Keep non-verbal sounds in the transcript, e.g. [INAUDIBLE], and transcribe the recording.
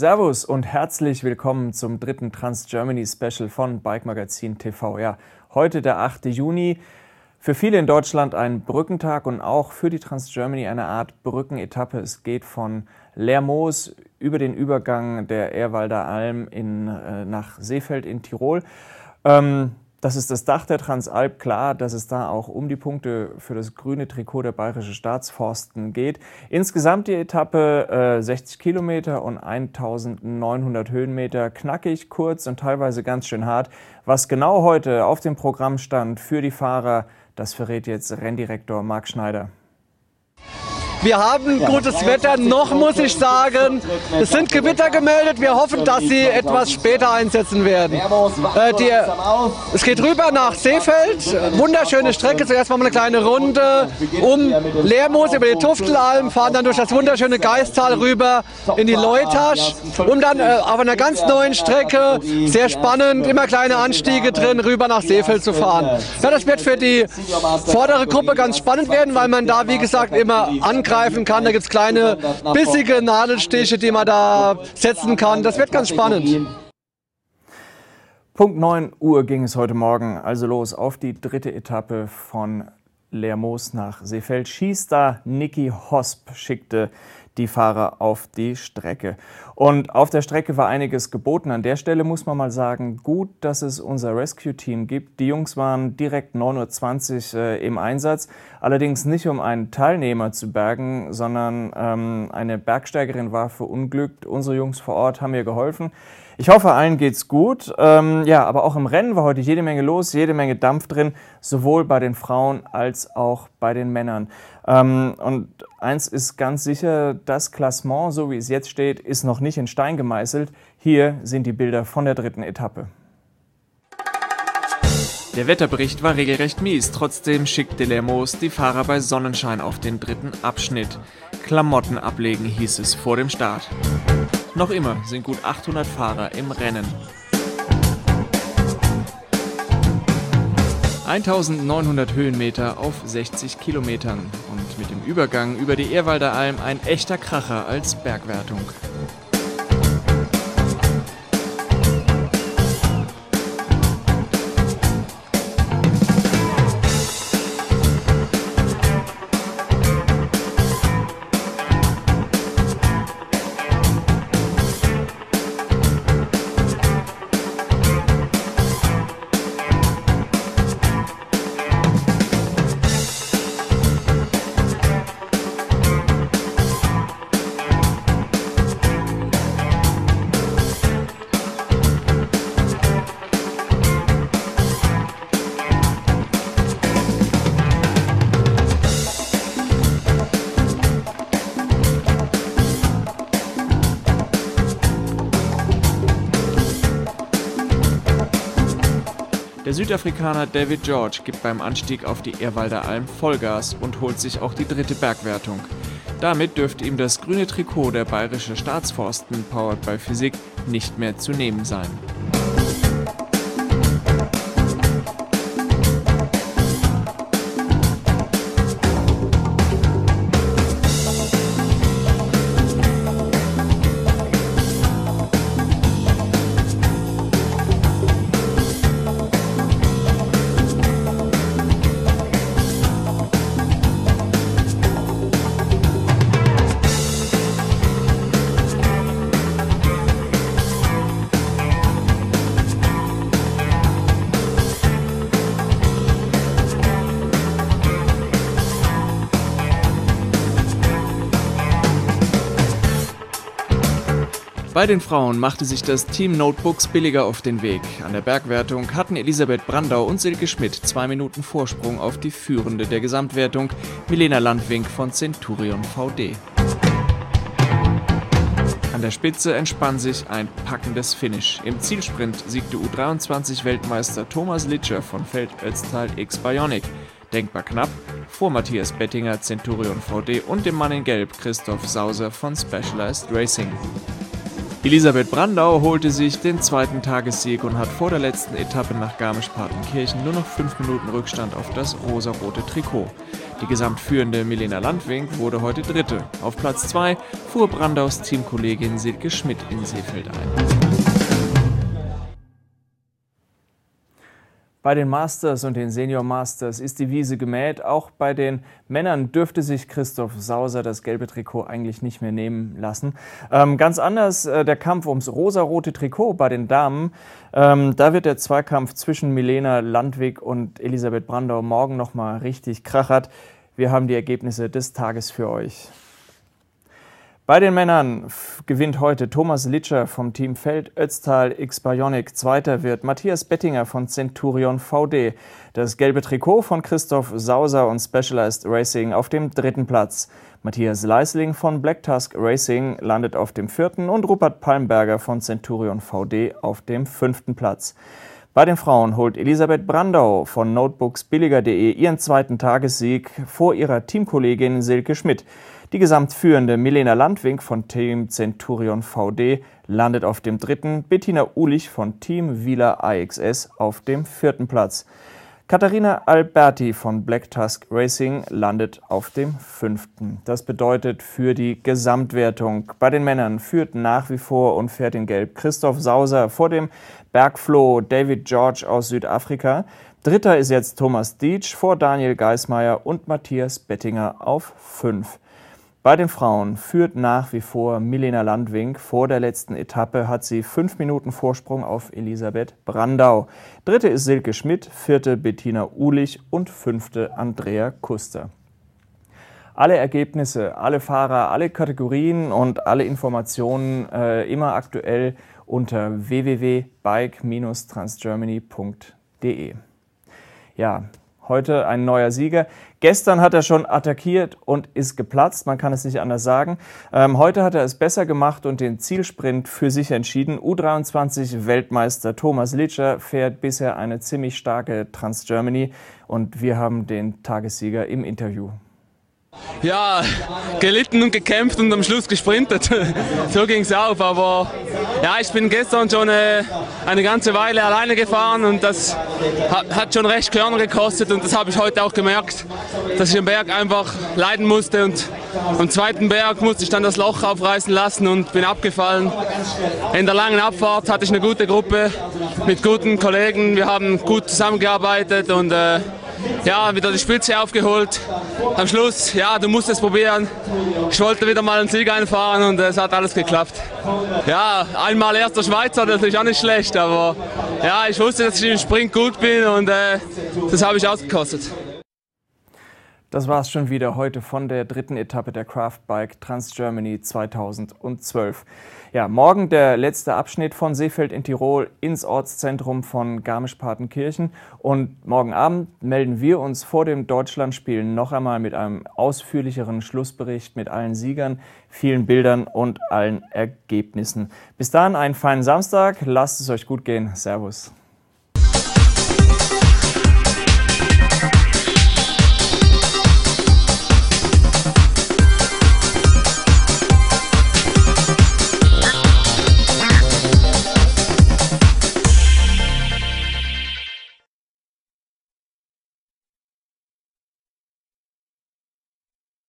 Servus und herzlich willkommen zum dritten Trans Germany Special von Bike Magazin TV. Ja, heute der 8. Juni. Für viele in Deutschland ein Brückentag und auch für die Trans Germany eine Art Brückenetappe. Es geht von Lermoos über den Übergang der Ehrwalder Alm in, äh, nach Seefeld in Tirol. Ähm, das ist das Dach der Transalp. Klar, dass es da auch um die Punkte für das grüne Trikot der Bayerische Staatsforsten geht. Insgesamt die Etappe äh, 60 Kilometer und 1900 Höhenmeter. Knackig, kurz und teilweise ganz schön hart. Was genau heute auf dem Programm stand für die Fahrer, das verrät jetzt Renndirektor Marc Schneider. Wir haben gutes Wetter, noch muss ich sagen. Es sind Gewitter gemeldet. Wir hoffen, dass sie etwas später einsetzen werden. Äh, die, es geht rüber nach Seefeld. Wunderschöne Strecke. Zuerst machen wir eine kleine Runde um Leermoos über die Tuftelalm, fahren dann durch das wunderschöne Geistal rüber in die Leutasch, um dann äh, auf einer ganz neuen Strecke, sehr spannend, immer kleine Anstiege drin, rüber nach Seefeld zu fahren. Ja, das wird für die vordere Gruppe ganz spannend werden, weil man da, wie gesagt, immer angreift greifen kann. Da gibt es kleine bissige Nadelstiche, die man da setzen kann. Das wird ganz spannend. Punkt 9 Uhr ging es heute Morgen also los auf die dritte Etappe von Lermoos nach Seefeld. Schießt da Niki Hosp, schickte die Fahrer auf die Strecke. Und auf der Strecke war einiges geboten. An der Stelle muss man mal sagen, gut, dass es unser Rescue-Team gibt. Die Jungs waren direkt 9.20 Uhr äh, im Einsatz, allerdings nicht um einen Teilnehmer zu bergen, sondern ähm, eine Bergsteigerin war verunglückt. Unsere Jungs vor Ort haben ihr geholfen. Ich hoffe, allen geht's gut. Ähm, ja, aber auch im Rennen war heute jede Menge los, jede Menge Dampf drin, sowohl bei den Frauen als auch bei den Männern. Ähm, und eins ist ganz sicher, das Klassement, so wie es jetzt steht, ist noch nicht in Stein gemeißelt. Hier sind die Bilder von der dritten Etappe. Der Wetterbericht war regelrecht mies, trotzdem schickte Lermoos die Fahrer bei Sonnenschein auf den dritten Abschnitt. Klamotten ablegen hieß es vor dem Start. Noch immer sind gut 800 Fahrer im Rennen. 1900 Höhenmeter auf 60 Kilometern und mit dem Übergang über die Ehrwalder Alm ein echter Kracher als Bergwertung. Der Südafrikaner David George gibt beim Anstieg auf die Ehrwalder Alm Vollgas und holt sich auch die dritte Bergwertung. Damit dürfte ihm das grüne Trikot der Bayerische Staatsforsten Powered by Physik nicht mehr zu nehmen sein. Bei den Frauen machte sich das Team Notebooks billiger auf den Weg. An der Bergwertung hatten Elisabeth Brandau und Silke Schmidt zwei Minuten Vorsprung auf die Führende der Gesamtwertung, Milena Landwink von Centurion VD. An der Spitze entspann sich ein packendes Finish. Im Zielsprint siegte U23-Weltmeister Thomas Litscher von Feld Ötztal X Bionic. Denkbar knapp vor Matthias Bettinger, Centurion VD und dem Mann in Gelb Christoph Sauser von Specialized Racing. Elisabeth Brandau holte sich den zweiten Tagessieg und hat vor der letzten Etappe nach Garmisch-Partenkirchen nur noch fünf Minuten Rückstand auf das rosarote Trikot. Die gesamtführende Milena Landwink wurde heute Dritte. Auf Platz 2 fuhr Brandaus Teamkollegin Silke Schmidt in Seefeld ein. Bei den Masters und den Senior Masters ist die Wiese gemäht. Auch bei den Männern dürfte sich Christoph Sauser das gelbe Trikot eigentlich nicht mehr nehmen lassen. Ähm, ganz anders äh, der Kampf ums rosarote Trikot bei den Damen. Ähm, da wird der Zweikampf zwischen Milena Landwig und Elisabeth Brandau morgen nochmal richtig krachert. Wir haben die Ergebnisse des Tages für euch. Bei den Männern gewinnt heute Thomas Litscher vom Team Feld Ötztal X Bionic. Zweiter wird Matthias Bettinger von Centurion VD. Das gelbe Trikot von Christoph Sauser und Specialized Racing auf dem dritten Platz. Matthias Leisling von Black Tusk Racing landet auf dem vierten und Rupert Palmberger von Centurion VD auf dem fünften Platz. Bei den Frauen holt Elisabeth Brandau von notebooksbilliger.de ihren zweiten Tagessieg vor ihrer Teamkollegin Silke Schmidt. Die gesamtführende Milena Landwink von Team Centurion VD landet auf dem dritten, Bettina Ulich von Team Wieler AXS auf dem vierten Platz. Katharina Alberti von Black Tusk Racing landet auf dem fünften. Das bedeutet für die Gesamtwertung bei den Männern führt nach wie vor und fährt in Gelb Christoph Sauser vor dem Bergfloh David George aus Südafrika. Dritter ist jetzt Thomas Dietsch vor Daniel Geismeier und Matthias Bettinger auf fünf. Bei den Frauen führt nach wie vor Milena Landwink. Vor der letzten Etappe hat sie fünf Minuten Vorsprung auf Elisabeth Brandau. Dritte ist Silke Schmidt, vierte Bettina Uhlich und fünfte Andrea Kuster. Alle Ergebnisse, alle Fahrer, alle Kategorien und alle Informationen äh, immer aktuell unter www.bike-transgermany.de. Ja, heute ein neuer Sieger. Gestern hat er schon attackiert und ist geplatzt, man kann es nicht anders sagen. Ähm, heute hat er es besser gemacht und den Zielsprint für sich entschieden. U23-Weltmeister Thomas Litscher fährt bisher eine ziemlich starke Trans-Germany und wir haben den Tagessieger im Interview. Ja, gelitten und gekämpft und am Schluss gesprintet. [LAUGHS] so ging es auf. Aber ja, ich bin gestern schon äh, eine ganze Weile alleine gefahren und das hat, hat schon recht Körner gekostet und das habe ich heute auch gemerkt, dass ich am Berg einfach leiden musste und am zweiten Berg musste ich dann das Loch aufreißen lassen und bin abgefallen. In der langen Abfahrt hatte ich eine gute Gruppe mit guten Kollegen. Wir haben gut zusammengearbeitet und äh, ja, wieder die Spitze aufgeholt. Am Schluss, ja, du musst es probieren. Ich wollte wieder mal einen Sieg einfahren und es hat alles geklappt. Ja, einmal erster Schweizer, das ist auch nicht schlecht, aber ja, ich wusste, dass ich im Sprint gut bin und äh, das habe ich ausgekostet. Das war es schon wieder heute von der dritten Etappe der Craft Bike Trans Germany 2012. Ja, morgen der letzte Abschnitt von Seefeld in Tirol ins Ortszentrum von Garmisch-Partenkirchen. Und morgen Abend melden wir uns vor dem Deutschlandspiel noch einmal mit einem ausführlicheren Schlussbericht mit allen Siegern, vielen Bildern und allen Ergebnissen. Bis dahin einen feinen Samstag. Lasst es euch gut gehen. Servus.